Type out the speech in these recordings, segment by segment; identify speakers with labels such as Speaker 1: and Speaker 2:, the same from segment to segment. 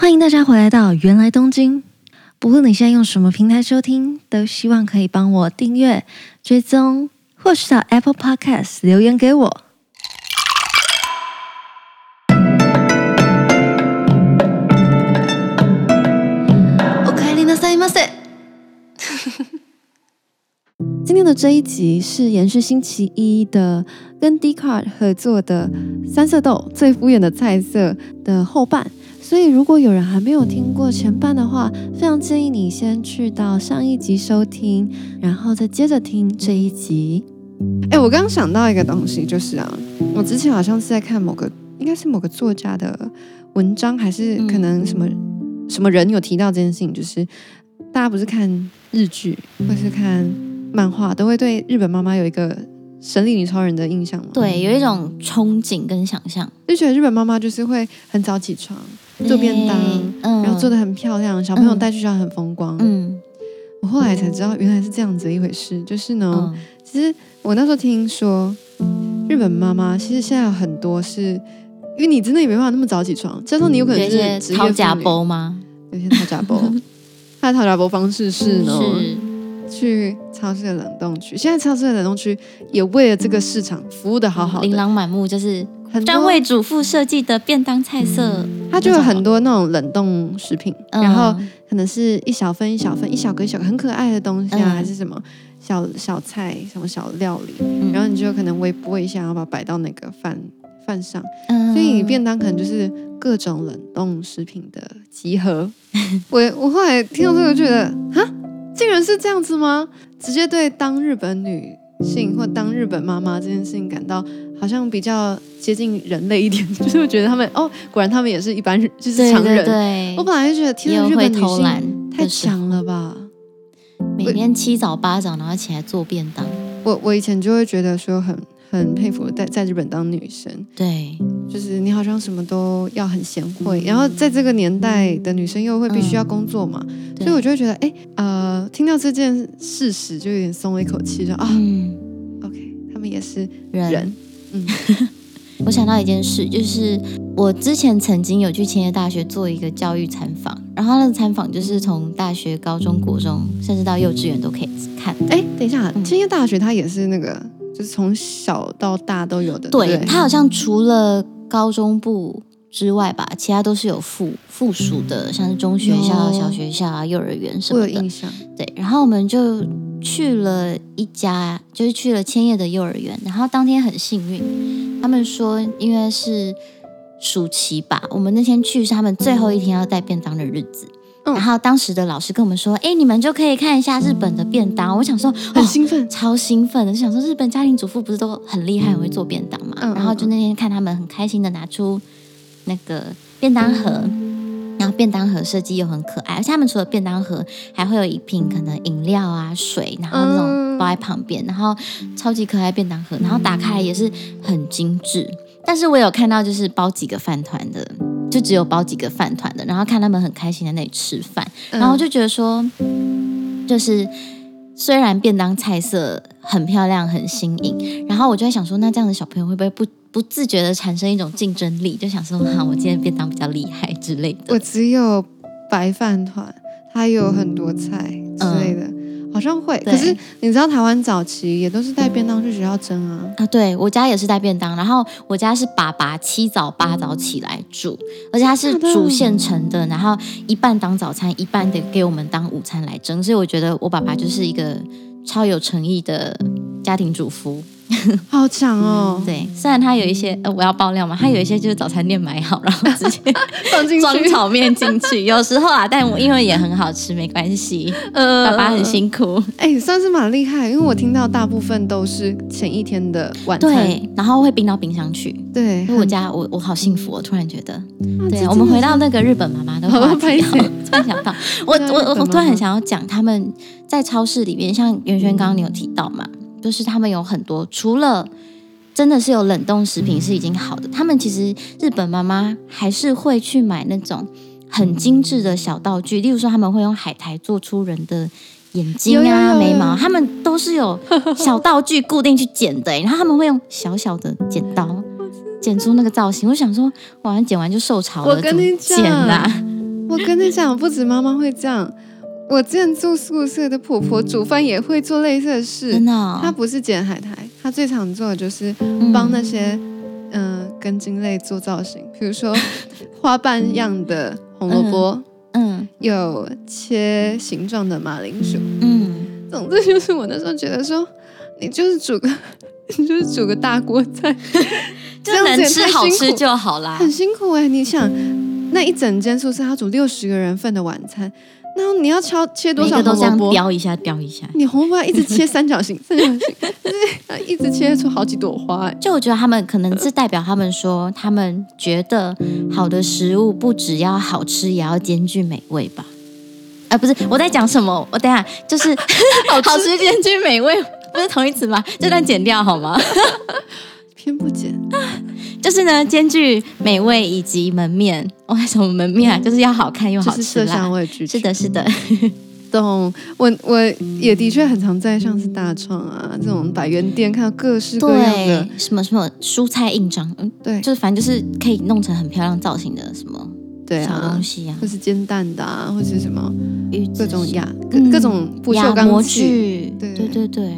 Speaker 1: 欢迎大家回来到芫来东京。不论你现在用什么平台收听，都希望可以帮我订阅、追踪，或是到 Apple Podcast 留言给我。おかえりなさいませ。今天的这一集是延续星期一的跟 Dcard 合作的三色豆最敷衍的菜色的后半。 所以，如果有人还没有听过前半的话，非常建议你先去到上一集收听，然后再接着听这一集。哎，我刚刚想到一个东西，就是啊，我之前好像是在看某个，应该是某个作家的文章，还是可能什么、嗯、什么人有提到这件事情，就是大家不是看日剧或是看漫画，都会对日本妈妈有一个。神力女超人的印象吗？
Speaker 2: 对，有一种憧憬跟想象，
Speaker 1: 就觉得日本妈妈就是会很早起床做便当，嗯、然后做的很漂亮，小朋友带去学校很风光。嗯，我后来才知道原来是这样子的一回事。就是呢，嗯、其实我那时候听说，日本妈妈其实现在有很多是，因为你真的也没办法那么早起床，加上你有可能是职业
Speaker 2: 讨食包吗？
Speaker 1: 有些讨食包，他的讨食包方式是呢。是去超市的冷冻区，现在超市的冷冻区也为了这个市场服务的好好的，
Speaker 2: 琳琅满目，就是专为主妇设计的便当菜色。
Speaker 1: 它就有很多那种冷冻食品，嗯、然后可能是一小份一小份，一小个一小个很可爱的东西啊，嗯、还是什么小小菜，什么小料理，嗯、然后你就可能微波一下，然后把它摆到那个饭饭上。嗯、所以你便当可能就是各种冷冻食品的集合。我我后来听到这个，觉得啊。竟然是这样子吗？直接对当日本女性或当日本妈妈这件事情感到好像比较接近人类一点，就是我觉得他们哦，果然他们也是一般人，就是常人。对对对，我本来就觉得天啊，日本女性太强了吧！
Speaker 2: 每天七早八早然后起来做便当。
Speaker 1: 我我以前就会觉得说很。很佩服在在日本当女生，
Speaker 2: 对，
Speaker 1: 就是你好像什么都要很贤惠，然后在这个年代的女生又会必须要工作嘛，嗯、所以我就会觉得，哎，呃，听到这件事实就有点松了一口气，说啊、嗯、，OK，他们也是人，人嗯，
Speaker 2: 我想到一件事，就是我之前曾经有去千叶大学做一个教育参访，然后那个参访就是从大学、高中、国中，甚至到幼稚园都可以看。
Speaker 1: 哎，等一下，千叶大学它也是那个。就是从小到大都有的，
Speaker 2: 对，它好像除了高中部之外吧，其他都是有附附属的，像是中学校、小学校啊、幼儿园什么的。
Speaker 1: 我有印象。
Speaker 2: 对，然后我们就去了一家，就是去了千叶的幼儿园，然后当天很幸运，他们说因为是暑期吧，我们那天去是他们最后一天要带便当的日子。然后当时的老师跟我们说：“哎，你们就可以看一下日本的便当。”我想说，
Speaker 1: 很兴奋，
Speaker 2: 超兴奋的，就想说日本家庭主妇不是都很厉害，很会做便当嘛？然后就那天看他们很开心的拿出那个便当盒，然后便当盒设计又很可爱，而且他们除了便当盒，还会有一瓶可能饮料啊、水，然后那种包在旁边，然后超级可爱便当盒，然后打开来也是很精致。但是我有看到就是包几个饭团的。就只有包几个饭团的，然后看他们很开心在那里吃饭，然后就觉得说，就是虽然便当菜色很漂亮、很新颖，然后我就在想说，那这样的小朋友会不会不不自觉的产生一种竞争力，就想说，哈，我今天便当比较厉害之类的。
Speaker 1: 我只有白饭团，它有很多菜之类的。好像会，可是你知道台湾早期也都是带便当去学校蒸啊。
Speaker 2: 啊，对，我家也是带便当，然后我家是爸爸七早八早起来煮，而且他是煮现成的，然后一半当早餐，一半得给我们当午餐来蒸，所以我觉得我爸爸就是一个超有诚意的家庭主妇。
Speaker 1: 好强哦！
Speaker 2: 对，虽然他有一些呃，我要爆料嘛，他有一些就是早餐店买好，然后直接 放进去装炒面进去。有时候啊，但我因为也很好吃，没关系。呃，爸爸很辛苦。
Speaker 1: 哎、欸，算是蛮厉害，因为我听到大部分都是前一天的晚餐，
Speaker 2: 对，然后会冰到冰箱去。
Speaker 1: 对，
Speaker 2: 因为我家我我好幸福，我突然觉得，对，我们回到那个日本妈妈的话题，突然想到，我我我突然很想要讲他们在超市里面，像元轩刚刚你有提到嘛。就是他们有很多，除了真的是有冷冻食品是已经好的，他们其实日本妈妈还是会去买那种很精致的小道具，例如说他们会用海苔做出人的眼睛啊、眉毛，他们都是有小道具固定去剪的，然后他们会用小小的剪刀剪出那个造型。我想说，完剪完就受潮了，
Speaker 1: 我跟你
Speaker 2: 讲？
Speaker 1: 我跟你讲，不止妈妈会这样，我之前住宿舍的婆婆煮饭也会做类似的事。
Speaker 2: 真的、哦，
Speaker 1: 她不是剪海苔，她最常做的就是帮那些嗯、呃、根茎类做造型，比如说 花瓣样的红萝卜，嗯，有切形状的马铃薯，嗯，总之就是我那时候觉得说，你就是煮个，你就是煮个大锅菜，
Speaker 2: 这样能吃好吃就好啦，
Speaker 1: 很辛苦哎、欸，你想。那一整间宿舍要煮六十个人份的晚餐，那你要敲切多少红萝卜？
Speaker 2: 都这样雕一下，雕一下。
Speaker 1: 你红萝卜一直切三角形，三角形，对一直切出好几朵花。
Speaker 2: 就我觉得他们可能是代表他们说，他们觉得好的食物不只要好吃，也要兼具美味吧？啊，不是，我在讲什么？我等下就是 好吃，好吃兼具美味，不是同义词吗？这段剪掉好吗？
Speaker 1: 偏不剪。
Speaker 2: 就是呢，兼具美味以及门面。我还什么门面啊？就是要好看又好吃，
Speaker 1: 色香味俱全。
Speaker 2: 是的，是的。
Speaker 1: 懂。我我也的确很常在像是大创啊这种百元店看到各式各样的
Speaker 2: 什么什么蔬菜印章，嗯，对，就是反正就是可以弄成很漂亮造型的什么对小东西啊，
Speaker 1: 或是煎蛋的啊，或是什么各种牙各各种不锈钢
Speaker 2: 模具，对对对对。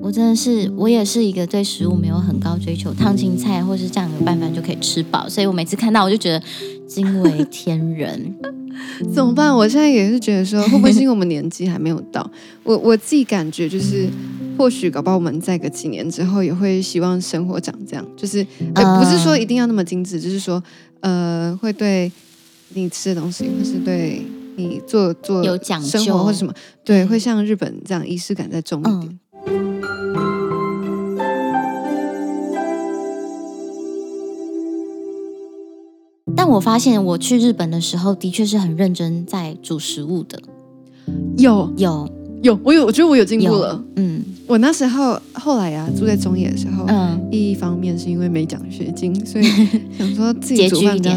Speaker 2: 我真的是，我也是一个对食物没有很高追求，烫青菜或是酱油拌饭就可以吃饱，所以我每次看到我就觉得惊为天人。
Speaker 1: 怎么办？我现在也是觉得说，会不会是因为我们年纪还没有到？我我自己感觉就是，或许搞不好我们在个几年之后也会希望生活长这样，就是、呃、不是说一定要那么精致，就是说呃，会对你吃的东西，或是对你做做
Speaker 2: 有讲究
Speaker 1: 生活或什么，对，会像日本这样仪式感再重一点。嗯
Speaker 2: 但我发现我去日本的时候，的确是很认真在煮食物的。
Speaker 1: 有
Speaker 2: 有
Speaker 1: 有，我有，我觉得我有进步了。嗯，我那时候后来呀、啊，住在中野的时候，嗯，一方面是因为没奖学金，所以 想说自己煮饭比较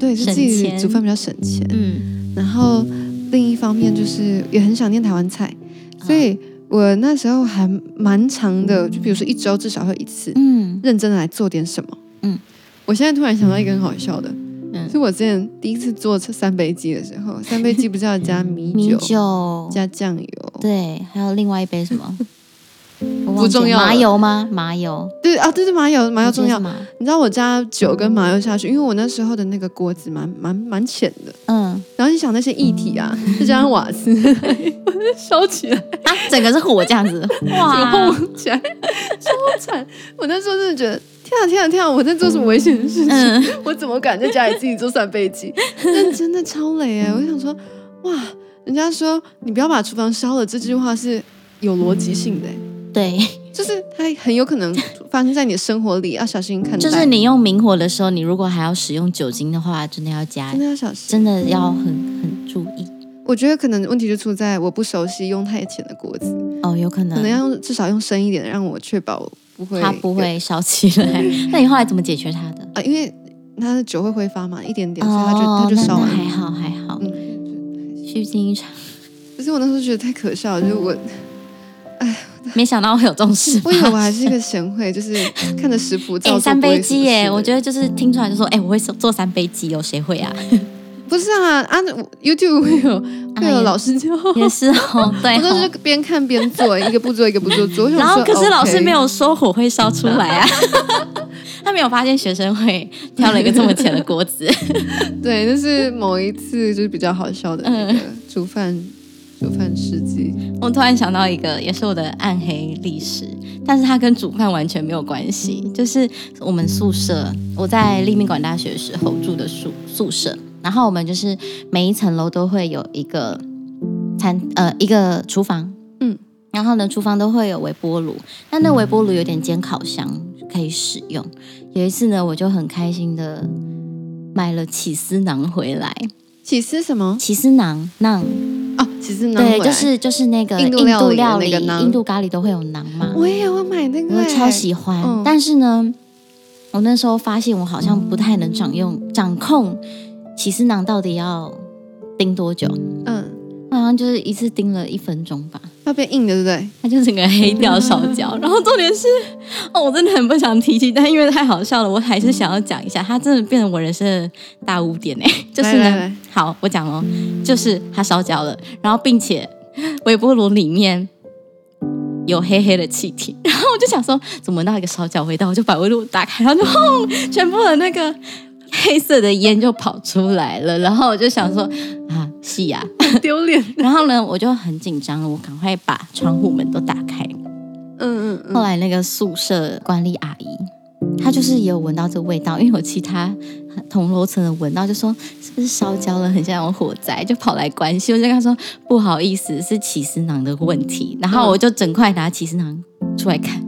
Speaker 1: 对，是自己煮饭比较省钱。嗯，然后另一方面就是也很想念台湾菜，所以我那时候还蛮长的，就比如说一周至少会一次，嗯，认真的来做点什么。嗯，我现在突然想到一个很好笑的。是我之前第一次做三杯鸡的时候，三杯鸡不是要加米酒、米酒加酱油，
Speaker 2: 对，还有另外一杯什么？
Speaker 1: 不重要，
Speaker 2: 麻油吗？麻油，
Speaker 1: 对啊，对对，麻油，麻油重要。你知道我加酒跟麻油下去，因为我那时候的那个锅子蛮蛮蛮浅的，嗯。然后你想那些液体啊，再加上瓦斯，烧起来
Speaker 2: 啊，整个是火这样子，
Speaker 1: 哇，轰起来，超惨！我那时候真的觉得。天啊天啊天啊！我在做什么危险的事情？嗯、我怎么敢在家里自己做三杯鸡？那真的超累哎！我想说，哇，人家说你不要把厨房烧了，这句话是有逻辑性的。
Speaker 2: 对，
Speaker 1: 就是它很有可能发生在你的生活里，要小心看待。
Speaker 2: 就是你用明火的时候，你如果还要使用酒精的话，真的要加，
Speaker 1: 真的要小心，
Speaker 2: 真的要很很注意。
Speaker 1: 我觉得可能问题就出在我不熟悉用太浅的锅子
Speaker 2: 哦，有可能，
Speaker 1: 可能要用至少用深一点，让我确保。不会，
Speaker 2: 它不会烧起来。那你后来怎么解决它的？
Speaker 1: 啊，因为它的酒会挥发嘛，一点点，所以它就它就烧了。
Speaker 2: 还好还好，嗯，虚惊一场。
Speaker 1: 可是我那时候觉得太可笑了，就是我，哎，
Speaker 2: 没想到会有这种事。
Speaker 1: 我以为我还是一个贤惠，就是看着食谱照。
Speaker 2: 三杯鸡耶，我觉得就是听出来就说，哎，我会做三杯鸡哦，谁会啊？
Speaker 1: 不是啊，啊，YouTube 会有会有老师教，
Speaker 2: 也是哦，对，
Speaker 1: 我都是边看边做，一个步骤一个步骤做。
Speaker 2: 然后可是老师没有说火会烧出来啊，他没有发现学生会挑了一个这么浅的锅子。
Speaker 1: 对，那是某一次就是比较好笑的那个煮饭煮饭事迹。
Speaker 2: 我突然想到一个，也是我的暗黑历史，但是它跟煮饭完全没有关系，就是我们宿舍，我在立命馆大学的时候住的宿宿舍。然后我们就是每一层楼都会有一个餐呃一个厨房，嗯，然后呢厨房都会有微波炉，但那微波炉有点兼烤箱可以使用。有一次呢，我就很开心的买了起司囊回来。
Speaker 1: 起司什么？
Speaker 2: 起司囊囊
Speaker 1: 哦，起司囊
Speaker 2: 对，就是就是那个印度料理、印度咖喱都会有囊嘛。
Speaker 1: 我也要买那个，
Speaker 2: 我超喜欢。嗯、但是呢，我那时候发现我好像不太能掌用掌控。起司囊到底要叮多久？嗯，好像就是一次叮了一分钟吧。
Speaker 1: 要变硬的，对不对？
Speaker 2: 它就整个黑掉烧焦。然后重点是，哦，我真的很不想提起，但因为太好笑了，我还是想要讲一下。它真的变成我人生的大污点哎，就是呢，来来来好，我讲哦，就是它烧焦了，然后并且微波炉里面有黑黑的气体，然后我就想说，怎么闻到一个烧焦味道？我就把微波炉打开，然后就轰，全部的那个。黑色的烟就跑出来了，然后我就想说啊，是呀，
Speaker 1: 丢脸。
Speaker 2: 然后呢，我就很紧张了，我赶快把窗户门都打开。嗯嗯嗯。后来那个宿舍管理阿姨，她就是也有闻到这个味道，因为有其他同楼层的闻到，就说是不是烧焦了，很像有火灾，就跑来关心。我就跟她说不好意思，是起司囊的问题。然后我就整块拿起司囊出来看。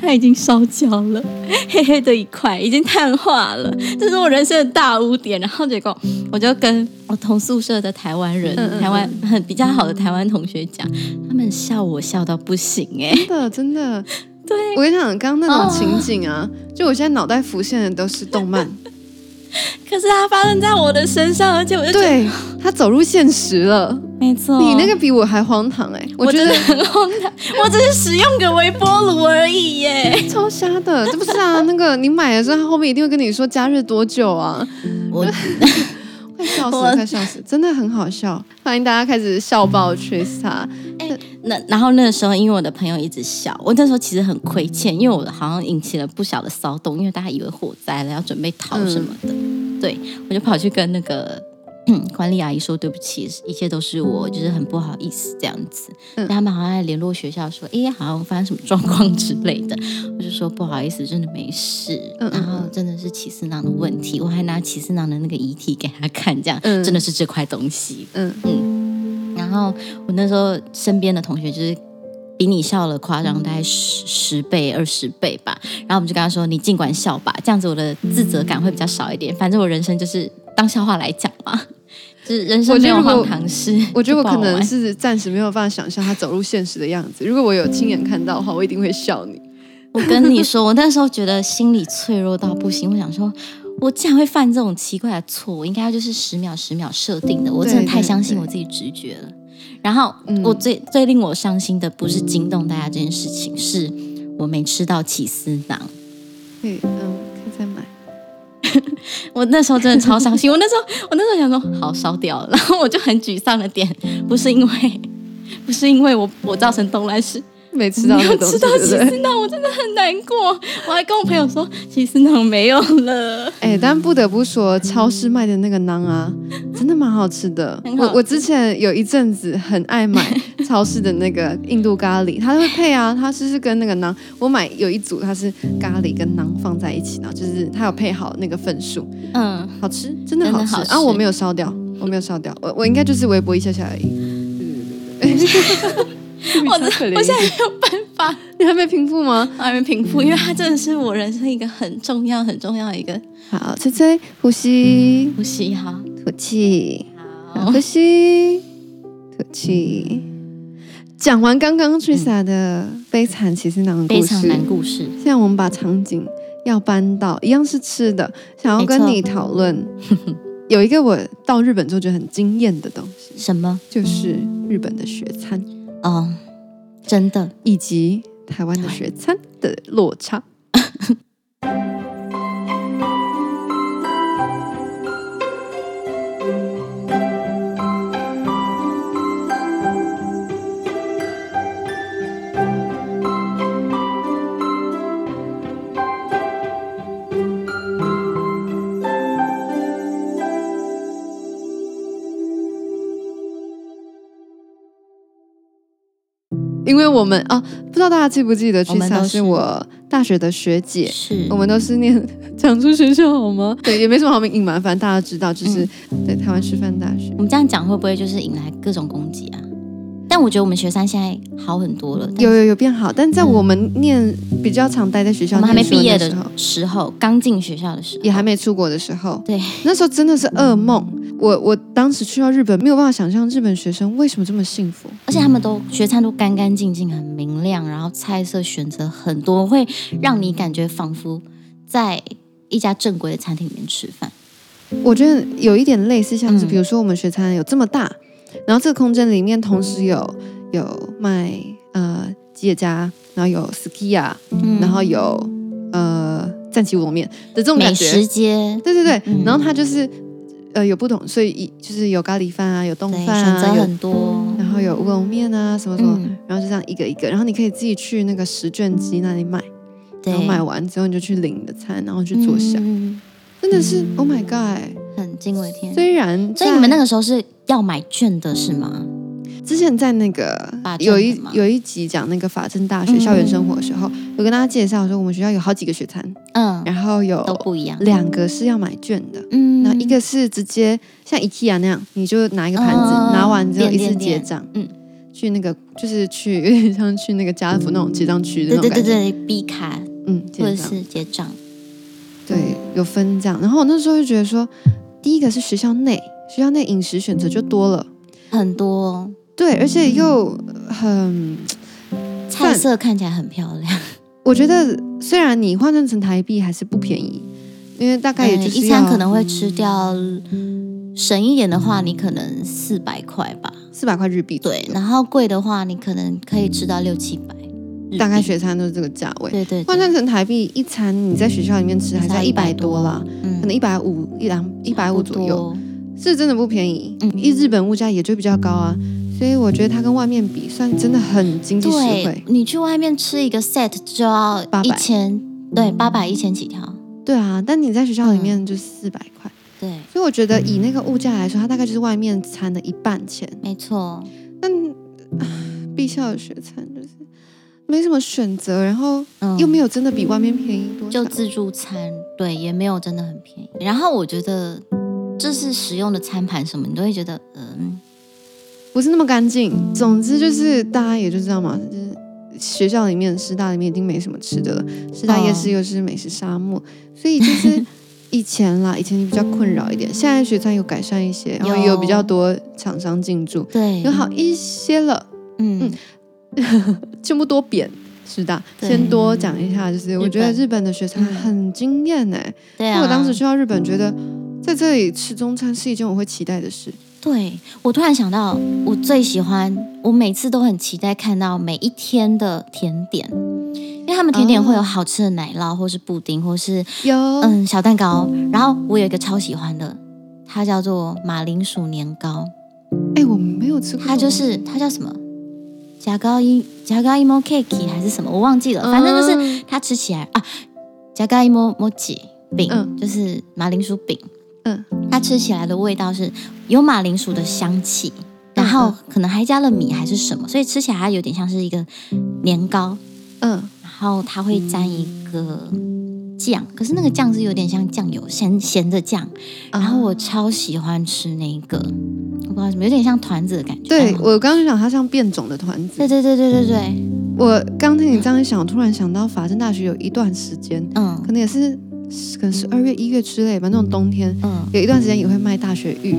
Speaker 2: 它已经烧焦了，黑黑的一块，已经碳化了，这是我人生的大污点。然后结果，我就跟我同宿舍的台湾人，嗯嗯嗯台湾很比较好的台湾同学讲，他们笑我笑到不行哎、欸，
Speaker 1: 真的真的，
Speaker 2: 对，
Speaker 1: 我跟你讲，刚刚那种情景啊，哦、就我现在脑袋浮现的都是动漫。
Speaker 2: 可是它发生在我的身上，而且我就
Speaker 1: 对它走入现实了，
Speaker 2: 没错，
Speaker 1: 你那个比我还荒唐哎、欸！
Speaker 2: 我觉得很荒唐，我只是使用个微波炉而已耶，
Speaker 1: 超瞎的，这不是啊？那个你买的时候，他后面一定会跟你说加热多久啊？我快笑死了，快笑死，真的很好笑，欢迎大家开始笑爆 Trista。
Speaker 2: 欸、那然后那个时候，因为我的朋友一直笑，我那时候其实很亏欠，因为我好像引起了不小的骚动，因为大家以为火灾了，要准备逃什么的。嗯、对，我就跑去跟那个 管理阿姨说对不起，一切都是我，就是很不好意思这样子。嗯、他们好像在联络学校说，哎，好像发生什么状况之类的。我就说不好意思，真的没事。嗯、然后真的是起司囊的问题，我还拿起司囊的那个遗体给他看，这样、嗯、真的是这块东西。嗯嗯。嗯然后我那时候身边的同学就是比你笑了夸张大概十十倍二十倍吧，然后我们就跟他说：“你尽管笑吧，这样子我的自责感会比较少一点。反正我人生就是当笑话来讲嘛，就是人生没有荒唐事。
Speaker 1: 我觉得我可能是暂时没有办法想象他走入现实的样子。如果我有亲眼看到的话，我一定会笑你。
Speaker 2: 我跟你说，我那时候觉得心里脆弱到不行，我想说。”我竟然会犯这种奇怪的错，我应该就是十秒十秒设定的。我真的太相信我自己直觉了。对对对，然后我最、嗯、最令我伤心的不是惊动大家这件事情，是我没吃到起司囊。
Speaker 1: 嗯，嗯，可以再买。
Speaker 2: 我那时候真的超伤心。我那时候，我那时候想说，好烧掉了。然后我就很沮丧的点，不是因为，不是因为我我造成动乱是。
Speaker 1: 没吃到，没有
Speaker 2: 吃到起司囊，我真的很难过。我还跟我朋友说，起司囊没有了。
Speaker 1: 哎，但不得不说，超市卖的那个囊啊，真的蛮好吃的。我我之前有一阵子很爱买 超市的那个印度咖喱，它会配啊，它是是跟那个囊。我买有一组，它是咖喱跟囊放在一起，然后就是它有配好那个份数。嗯，好吃，真的好吃。啊，我没有烧掉，我没有烧掉，我我应该就是微波一下下而已。对对对对。
Speaker 2: 我的，我现在没有办法。
Speaker 1: 你还没平复吗？
Speaker 2: 我还没平复，因为它真的是我人生一个很重要、很重要的一个。
Speaker 1: 好，吹吹，呼吸，
Speaker 2: 呼吸，好，
Speaker 1: 吐气，好，呼吸，吐气。讲完刚刚 Trista 的悲惨起司囊的故事，
Speaker 2: 悲惨男故事。
Speaker 1: 现在我们把场景要搬到一样是吃的，想要跟你讨论。有一个我到日本之后觉得很惊艳的东西，
Speaker 2: 什么？
Speaker 1: 就是日本的学餐。
Speaker 2: 哦，真的，
Speaker 1: 以及台湾的学餐的落差。我们啊，不知道大家记不记得，Trista 是我大学的学姐，是我们都是念 讲出学校好吗？对，也没什么好隐瞒，反正大家知道，就是、嗯、对台湾师范大学。
Speaker 2: 我们这样讲会不会就是引来各种攻击啊？但我觉得我们学三现在好很多了，
Speaker 1: 有有有变好，但在我们念比较常待在学校，
Speaker 2: 我们还没毕业的时候，时候刚进学校的时候，
Speaker 1: 也还没出国的时候，
Speaker 2: 对，
Speaker 1: 那时候真的是噩梦。我我当时去到日本，没有办法想象日本学生为什么这么幸福，
Speaker 2: 而且他们都学餐都干干净净、很明亮，然后菜色选择很多，会让你感觉仿佛在一家正规的餐厅里面吃饭。
Speaker 1: 我觉得有一点类似，像是比如说我们学餐有这么大，然后这个空间里面同时有有卖呃吉野家，然后有 Sukiya，、嗯、然后有呃赞岐乌龙面的这种感觉。
Speaker 2: 美食街，
Speaker 1: 对对对，嗯、然后它就是呃有不同，所以就是有咖喱饭啊，有冻饭啊，
Speaker 2: 选择很多，
Speaker 1: 然后有乌龙面啊什么什么，嗯、然后就这样一个一个，然后你可以自己去那个十卷机那里买，然后买完之后你就去领你的餐，然后去坐下，嗯、真的是、嗯、Oh my God，
Speaker 2: 很惊为天。
Speaker 1: 虽然，
Speaker 2: 所以你们那个时候是要买券的是吗？
Speaker 1: 之前在那个有一有一集讲那个法政大学校园生活的时候，嗯、有跟大家介绍说我们学校有好几个学餐，嗯，然后有
Speaker 2: 都不一样，
Speaker 1: 两个是要买券的，嗯，然后一个是直接像 IKEA 那样，你就拿一个盘子，嗯、拿完之后一次结账，嗯，去那个就是去有点像去那个家乐福那种结账区的那种感觉，
Speaker 2: 对对对对，B 卡，嗯，或者是结账，
Speaker 1: 对，有分这样。然后我那时候就觉得说，第一个是学校内，学校内饮食选择就多了。
Speaker 2: 很多。
Speaker 1: 对，而且又很
Speaker 2: 菜色看起来很漂亮。
Speaker 1: 我觉得虽然你换算成台币还是不便宜，因为大概也就是
Speaker 2: 一餐可能会吃掉，省一点的话，你可能四百块吧，
Speaker 1: 四百块日币。
Speaker 2: 对，然后贵的话，你可能可以吃到六七百。
Speaker 1: 大概学餐都是这个价位。
Speaker 2: 对对，
Speaker 1: 换算成台币一餐你在学校里面吃还是一百多啦，可能一百五一两一百五左右，是真的不便宜。嗯，因为日本物价也就比较高啊。所以我觉得它跟外面比，算真的很经济实惠。
Speaker 2: 你去外面吃一个 set 就要一千，对，八百一千起跳。
Speaker 1: 对啊，但你在学校里面就四百块。
Speaker 2: 对，
Speaker 1: 所以我觉得以那个物价来说，它大概就是外面餐的一半钱。
Speaker 2: 没错。
Speaker 1: 但必校的学餐就是没什么选择，然后又没有真的比外面便宜多少。
Speaker 2: 就自助餐，对，也没有真的很便宜。然后我觉得就是使用的餐盘什么，你都会觉得嗯。
Speaker 1: 不是那么干净。总之就是大家也就知道嘛，就是学校里面、师大里面已经没什么吃的了。师大夜市又是美食沙漠，哦、所以就是以前啦，以前你比较困扰一点。现在学餐有改善一些，然后也有比较多厂商进驻，
Speaker 2: 对，
Speaker 1: 有好一些了。嗯嗯，就不多贬师大，先多讲一下，就是我觉得日本的学餐很惊艳哎。对啊，我当时去到日本，觉得在这里吃中餐是一件我会期待的事。
Speaker 2: 对，我突然想到，我最喜欢，我每次都很期待看到每一天的甜点，因为他们甜点会有好吃的奶酪，或是布丁，或是有嗯小蛋糕。然后我有一个超喜欢的，它叫做马铃薯年糕。
Speaker 1: 哎，我没有吃过。
Speaker 2: 它就是它叫什么？加高一加高一毛 cake 还是什么？我忘记了。反正就是它吃起来啊，加高一毛毛吉饼，嗯、就是马铃薯饼。嗯，它吃起来的味道是有马铃薯的香气，然后可能还加了米还是什么，所以吃起来它有点像是一个年糕。嗯，然后它会沾一个酱，可是那个酱是有点像酱油咸咸的酱，然后我超喜欢吃那个，我不知道什么，有点像团子的感觉。
Speaker 1: 对，我刚刚就想它像变种的团子。
Speaker 2: 对对对对对对，
Speaker 1: 我刚听你这样一想，我突然想到法政大学有一段时间，嗯，可能也是。可能十二月、一月之类吧，那种冬天，嗯，有一段时间也会卖大雪芋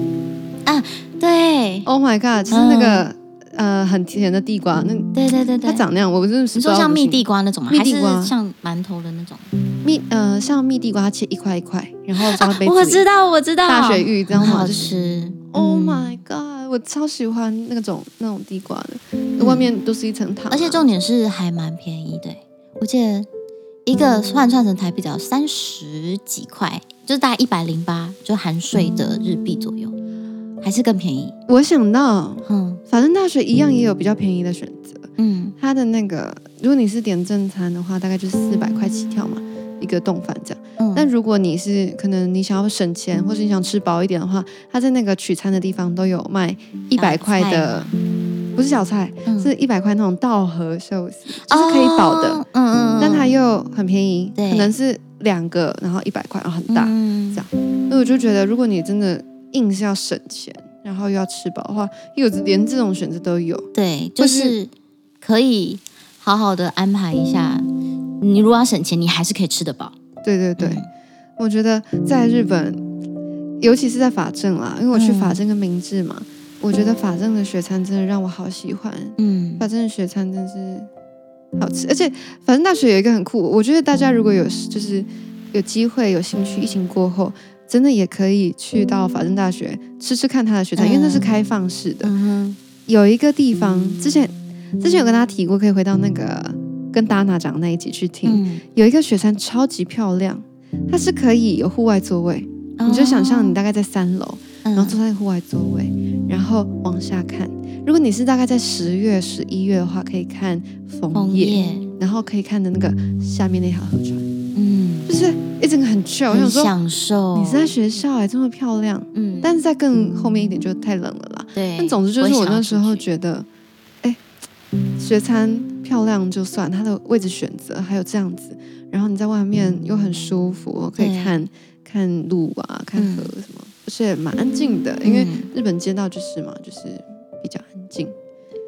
Speaker 2: 啊，对
Speaker 1: ，Oh my god，就是那个呃很甜的地瓜，那
Speaker 2: 对对对对，
Speaker 1: 它长那样，我真的是
Speaker 2: 你说像蜜地瓜那种吗？蜜地瓜。像馒头的那种？
Speaker 1: 蜜呃像蜜地瓜切一块一块，然后装杯子，
Speaker 2: 我知道我知道，
Speaker 1: 大雪芋这样
Speaker 2: 好吃
Speaker 1: ，Oh my god，我超喜欢那种那种地瓜的，外面都是一层糖，
Speaker 2: 而且重点是还蛮便宜的，我记得。一个换算成台币只要三十几块，就是大概一百零八，就含税的日币左右，还是更便宜。
Speaker 1: 我想到，嗯，法政大学一样也有比较便宜的选择。嗯，它的那个，如果你是点正餐的话，大概就是四百块起跳嘛，一个丼饭这样。嗯，但如果你是可能你想要省钱，或是你想吃饱一点的话，它在那个取餐的地方都有卖一百块的。不是小菜，嗯、是一百块那种稻荷寿司，就是可以饱的，哦、嗯嗯，但它又很便宜，对可能是两个，然后一百块，然后很大，嗯、这样。所以我就觉得，如果你真的硬是要省钱，然后又要吃饱的话，有连这种选择都有，
Speaker 2: 对，就是可以好好的安排一下。你如果要省钱，你还是可以吃得饱。
Speaker 1: 对对对，嗯、我觉得在日本，尤其是在法政啦，因为我去法政跟明治嘛。嗯我觉得法政的雪餐真的让我好喜欢，嗯，法政的雪餐真是好吃，而且法政大学有一个很酷，我觉得大家如果有就是有机会有兴趣，疫情过后真的也可以去到法政大学吃吃看它的雪餐，因为那是开放式的。有一个地方之前之前有跟大家提过，可以回到那个跟达娜讲那一集去听。嗯、有一个雪山超级漂亮，它是可以有户外座位，哦、你就想象你大概在三楼，然后坐在户外座位，嗯、然后往下看。如果你是大概在十月、十一月的话，可以看枫叶，叶然后可以看的那个下面那条河川。嗯，就是一整个很 chill，我想说
Speaker 2: 享受。
Speaker 1: 你是在学校哎，这么漂亮。嗯，但是在更后面一点就太冷了啦。
Speaker 2: 对。
Speaker 1: 但总之就是我那时候觉得，哎，学餐漂亮就算，它的位置选择还有这样子，然后你在外面又很舒服，可以看看路啊，看河什么，而且蛮安静的，因为日本街道就是嘛，就是比较安静。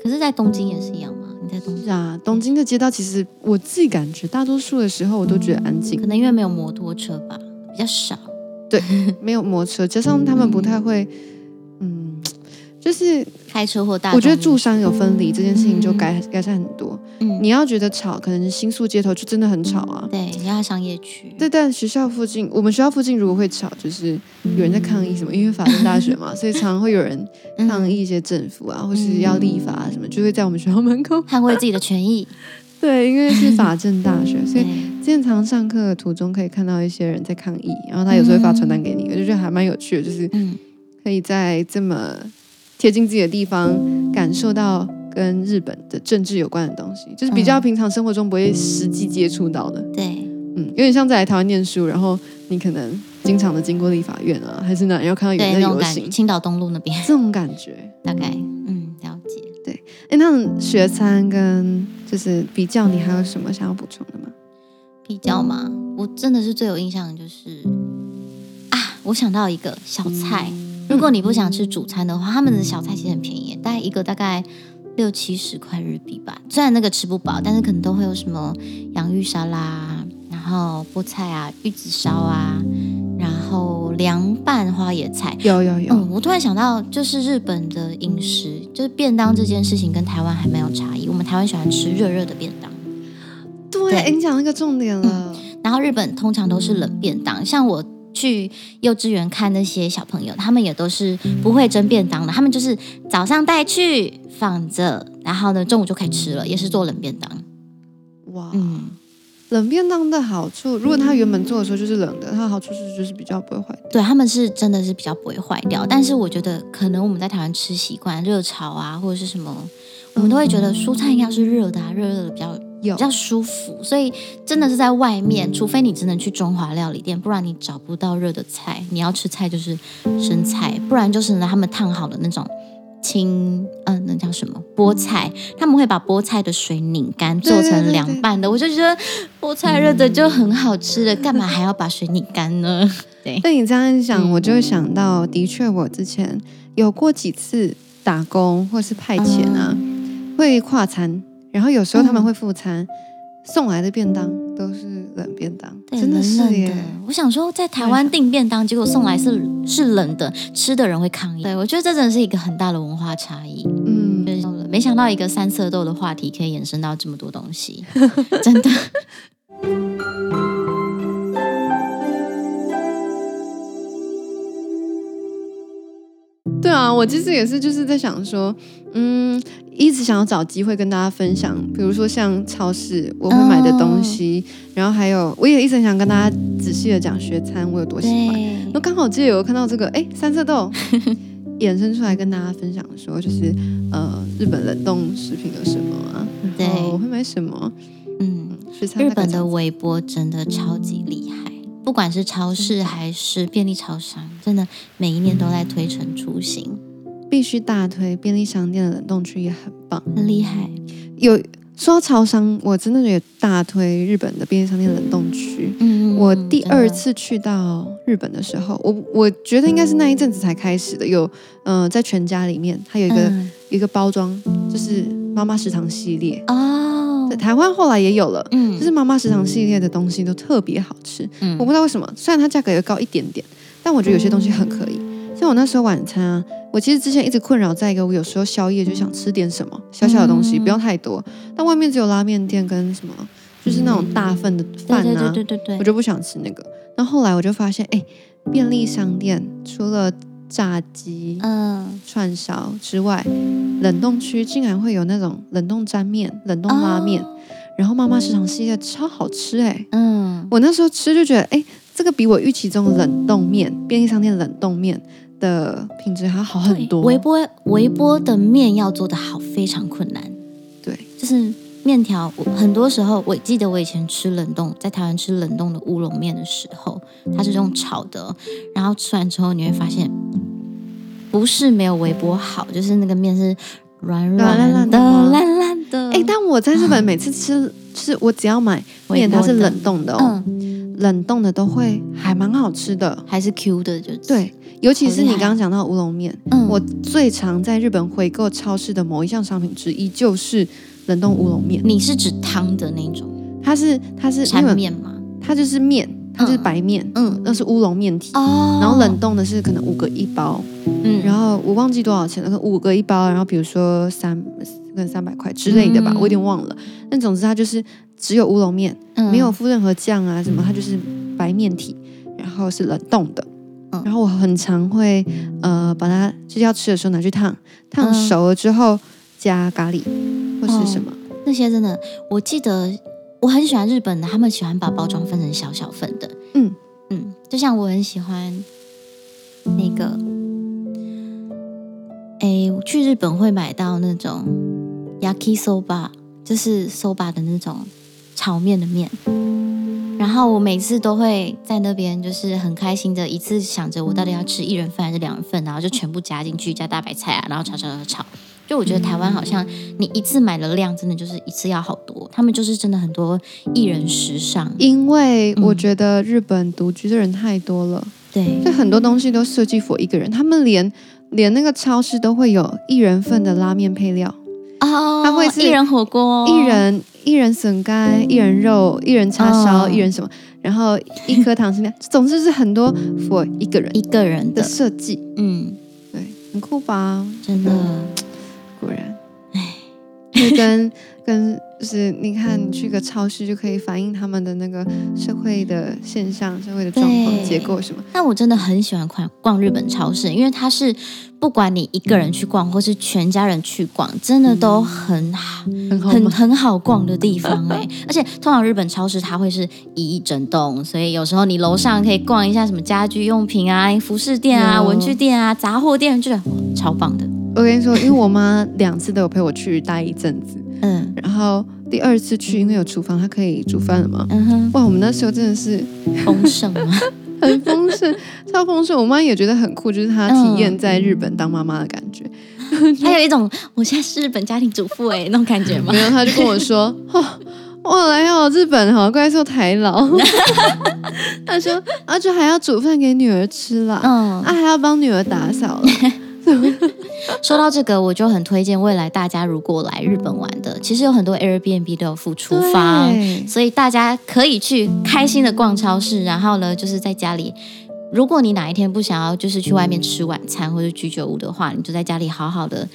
Speaker 2: 可是，在东京也是一样吗？你在东京
Speaker 1: 啊？东京的街道其实我自己感觉，大多数的时候我都觉得安静，
Speaker 2: 可能因为没有摩托车吧，比较少。
Speaker 1: 对，没有摩托车，加上他们不太会，嗯，就是。
Speaker 2: 开车或大，
Speaker 1: 我觉得住商有分离这件事情就改改善很多。嗯，你要觉得吵，可能是新宿街头就真的很吵啊。
Speaker 2: 对，你要商业区。
Speaker 1: 对，但学校附近，我们学校附近如果会吵，就是有人在抗议什么，因为法政大学嘛，所以常常会有人抗议一些政府啊，或是要立法啊什么，就会在我们学校门口
Speaker 2: 捍卫自己的权益。
Speaker 1: 对，因为是法政大学，所以经常上课的途中可以看到一些人在抗议，然后他有时候会发传单给你，我就觉得还蛮有趣的，就是可以在这么。贴近自己的地方，感受到跟日本的政治有关的东西，就是比较平常生活中不会实际接触到的。
Speaker 2: 对，
Speaker 1: 嗯，有点像在台湾念书，然后你可能经常的经过立法院啊，还是哪，然后看到有人在游行，
Speaker 2: 青岛东路那边，
Speaker 1: 这种感觉，
Speaker 2: 大概，嗯，了解。
Speaker 1: 对，哎，那学餐跟就是比较，你还有什么想要补充的吗？
Speaker 2: 比较吗？我真的是最有印象的就是啊，我想到一个小菜。嗯如果你不想吃主餐的话，他们的小菜其实很便宜，大概一个大概六七十块日币吧。虽然那个吃不饱，但是可能都会有什么洋芋沙拉，然后菠菜啊、玉子烧啊，然后凉拌花野菜。
Speaker 1: 有有有、嗯。
Speaker 2: 我突然想到，就是日本的饮食，就是便当这件事情跟台湾还蛮有差异。我们台湾喜欢吃热热的便当。
Speaker 1: 对，对你讲那个重点了、
Speaker 2: 嗯。然后日本通常都是冷便当，像我。去幼稚园看那些小朋友，他们也都是不会蒸便当的，他们就是早上带去放着，然后呢中午就可以吃了，也是做冷便当。
Speaker 1: 哇，嗯，冷便当的好处，如果他原本做的时候就是冷的，它的好处是就是比较不会坏掉。
Speaker 2: 对，他们是真的是比较不会坏掉，但是我觉得可能我们在台湾吃习惯热炒啊或者是什么，我们都会觉得蔬菜应该是热的啊，热热的比较。有比较舒服，所以真的是在外面，除非你只能去中华料理店，不然你找不到热的菜。你要吃菜就是生菜，不然就是呢他们烫好的那种青，嗯、呃，那叫什么菠菜？他们会把菠菜的水拧干，做成凉拌的。我就觉得菠菜热的就很好吃了，干嘛还要把水拧干呢？对。
Speaker 1: 那你这样一讲，我就想到，的确我之前有过几次打工或是派遣啊，嗯、会跨餐。然后有时候他们会附餐，嗯、送来的便当都是冷便当，真的是耶。
Speaker 2: 我想说，在台湾订便当，结果送来是是冷的，吃的人会抗议。对，我觉得这真的是一个很大的文化差异。嗯，没想到一个三色豆的话题可以延伸到这么多东西，真的。
Speaker 1: 啊，我其实也是就是在想说，嗯。一直想要找机会跟大家分享，比如说像超市我会买的东西，哦、然后还有我也一直很想跟大家仔细的讲学餐我有多喜欢。那刚好记得有看到这个，哎，三色豆 衍生出来跟大家分享说，就是呃日本冷冻食品有什么啊？对，我会买什么？嗯，日
Speaker 2: 本的微波真的超级厉害，不管是超市还是便利超商，真的每一年都在推陈出新。
Speaker 1: 必须大推便利商店的冷冻区也很棒，
Speaker 2: 很厉害。
Speaker 1: 有说到超商，我真的也大推日本的便利商店冷冻区。嗯，我第二次去到日本的时候，我我觉得应该是那一阵子才开始的。有嗯、呃，在全家里面，它有一个、嗯、一个包装，就是妈妈食堂系列哦。在台湾后来也有了，嗯，就是妈妈食堂系列的东西都特别好吃。嗯，我不知道为什么，虽然它价格也高一点点，但我觉得有些东西很可以。像我那时候晚餐啊，我其实之前一直困扰在一个，我有时候宵夜就想吃点什么小小的东西，不要太多。但外面只有拉面店跟什么，就是那种大份的饭啊，对对对对对，我就不想吃那个。那后来我就发现，哎，便利商店除了炸鸡、嗯串烧之外，冷冻区竟然会有那种冷冻沾面、冷冻拉面，哦、然后妈妈食堂系列超好吃哎、欸。嗯，我那时候吃就觉得，哎，这个比我预期中的冷冻面、便利商店冷冻面的品质还要好很多。
Speaker 2: 微波微波的面要做得好非常困难。
Speaker 1: 对，
Speaker 2: 就是。面条，我很多时候我记得我以前吃冷冻，在台湾吃冷冻的乌龙面的时候，它是用炒的，然后吃完之后你会发现，不是没有微波好，就是那个面是软软的、烂烂的。
Speaker 1: 哎，但我在日本每次吃，是我只要买面，它是冷冻的哦，嗯、冷冻的都会还蛮好吃的，
Speaker 2: 还是 Q 的就，就
Speaker 1: 对，尤其是你刚刚讲到乌龙面，嗯，我最常在日本回购超市的某一项商品之一就是。冷冻乌龙面，
Speaker 2: 你是指汤的那种？
Speaker 1: 它是它是
Speaker 2: 汆面吗？
Speaker 1: 它就是面，它就是白面，嗯，那是乌龙面体。哦，然后冷冻的是可能五个一包，嗯，然后我忘记多少钱了，五个一包，然后比如说三跟三百块之类的吧，我有点忘了。但总之它就是只有乌龙面，没有附任何酱啊什么，它就是白面体，然后是冷冻的。然后我很常会呃把它就是要吃的时候拿去烫，烫熟了之后加咖喱。或是什么、哦、
Speaker 2: 那些真的，我记得我很喜欢日本的，他们喜欢把包装分成小小份的。嗯嗯，就像我很喜欢那个，哎，我去日本会买到那种 yakisoba，就是 soba 的那种炒面的面。然后我每次都会在那边，就是很开心的一次想着我到底要吃一人份还是两人份，然后就全部加进去，加大白菜啊，然后炒炒炒炒。就我觉得台湾好像你一次买的量真的就是一次要好多，他们就是真的很多一人时尚，
Speaker 1: 因为我觉得日本独居的人太多了，
Speaker 2: 对，
Speaker 1: 就很多东西都设计 for 一个人，他们连连那个超市都会有一人份的拉面配料
Speaker 2: 哦，他会是一人火锅，
Speaker 1: 一人一人笋干，一人肉，一人叉烧，一人什么，然后一颗糖心面，总之是很多 for 一个人
Speaker 2: 一个人的
Speaker 1: 设计，嗯，对，很酷吧？
Speaker 2: 真的。
Speaker 1: 果然，哎，就跟跟就是你看，你去个超市就可以反映他们的那个社会的现象、社会的状况、结构什么。
Speaker 2: 但我真的很喜欢逛逛日本超市，因为它是不管你一个人去逛，或是全家人去逛，真的都很好、嗯、很很好逛的地方哎。而且通常日本超市它会是一整栋，所以有时候你楼上可以逛一下什么家居用品啊、服饰店啊、文具店啊、杂货店，就超棒的。
Speaker 1: 我跟你说，因为我妈两次都有陪我去待一阵子，嗯，然后第二次去，因为有厨房，它可以煮饭了嘛，嗯哼，哇，我们那时候真的是
Speaker 2: 丰盛吗？
Speaker 1: 很丰盛，超丰盛。我妈也觉得很酷，就是她体验在日本当妈妈的感觉，
Speaker 2: 还有一种我现在是日本家庭主妇哎那种感觉吗？
Speaker 1: 没有，她就跟我说，哦，我来到日本好怪兽台劳，她说，而且还要煮饭给女儿吃了，嗯，啊，还要帮女儿打扫了。
Speaker 2: 说到这个，我就很推荐未来大家如果来日本玩的，其实有很多 Airbnb 都有附厨房，所以大家可以去开心的逛超市，然后呢，就是在家里，如果你哪一天不想要就是去外面吃晚餐或者居酒屋的话，你就在家里好好的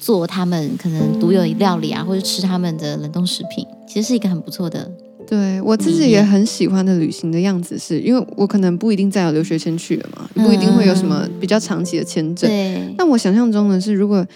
Speaker 2: 做他们可能独有料理啊，或者吃他们的冷冻食品，其实是一个很不错的。
Speaker 1: 对我自己也很喜欢的旅行的样子是，是因为我可能不一定再有留学签去了嘛，不一定会有什么比较长期的签证。对。但我想象中的是，如果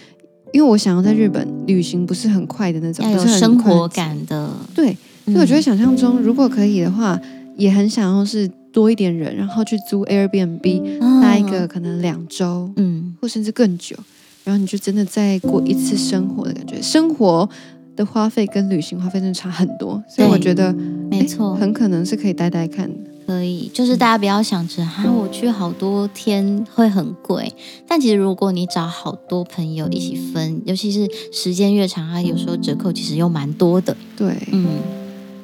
Speaker 1: 因为我想要在日本旅行，不是很快的那种，
Speaker 2: 要有生活感的。
Speaker 1: 对，所以我觉得想象中，如果可以的话，也很想要是多一点人，然后去租 Airbnb 待一个可能两周，嗯，或甚至更久，然后你就真的再过一次生活的感觉，生活。的花费跟旅行花费真的差很多，所以我觉得没错，很可能是可以待待看的。
Speaker 2: 可以，就是大家不要想着哈，我去好多天会很贵，但其实如果你找好多朋友一起分，尤其是时间越长，它有时候折扣其实又蛮多的。
Speaker 1: 对，嗯，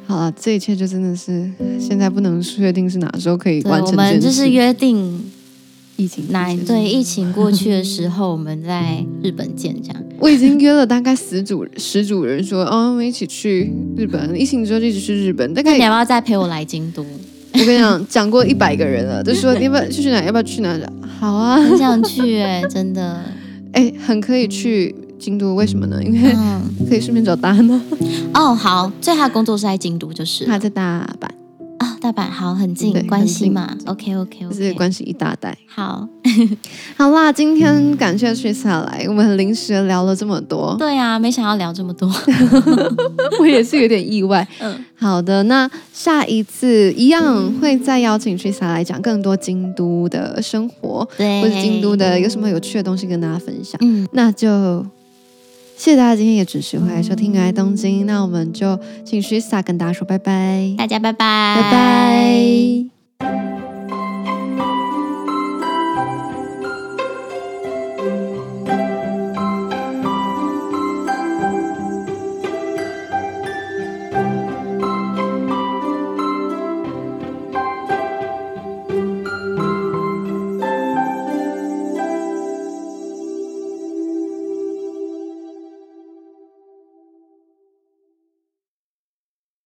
Speaker 1: 好了，这一切就真的是现在不能确定是哪时候可以完成。我们
Speaker 2: 就是约定。
Speaker 1: 疫情
Speaker 2: 那对疫情过去的时候，我们在日本见这样。
Speaker 1: 我已经约了大概十组十组人说，哦，我们一起去日本。疫情之后就一直去日本。大概
Speaker 2: 你要不要再陪我来京都？
Speaker 1: 我跟你讲，讲过一百个人了，就说你要不要去哪？要不要去哪？好啊，
Speaker 2: 很想去哎、欸，真的
Speaker 1: 哎，很可以去京都。为什么呢？因为可以顺便找大呢。
Speaker 2: 哦，好，所以他的工作是在京都，就是
Speaker 1: 他在大阪。
Speaker 2: 大阪好，很近，关系嘛，OK OK OK，
Speaker 1: 这是关系一大袋。
Speaker 2: 好，
Speaker 1: 好啦，今天感谢 Trista 来，我们很临时的聊了这么多。
Speaker 2: 对啊，没想到聊这么多，
Speaker 1: 我也是有点意外。嗯，好的，那下一次一样会再邀请 Trista 来讲更多京都的生活，对，或者京都的有什么有趣的东西跟大家分享。嗯，那就谢谢大家今天也准时回来收听《爱东京》，那我们就请 Shisa 跟大家说拜拜，
Speaker 2: 大家拜拜，
Speaker 1: 拜拜。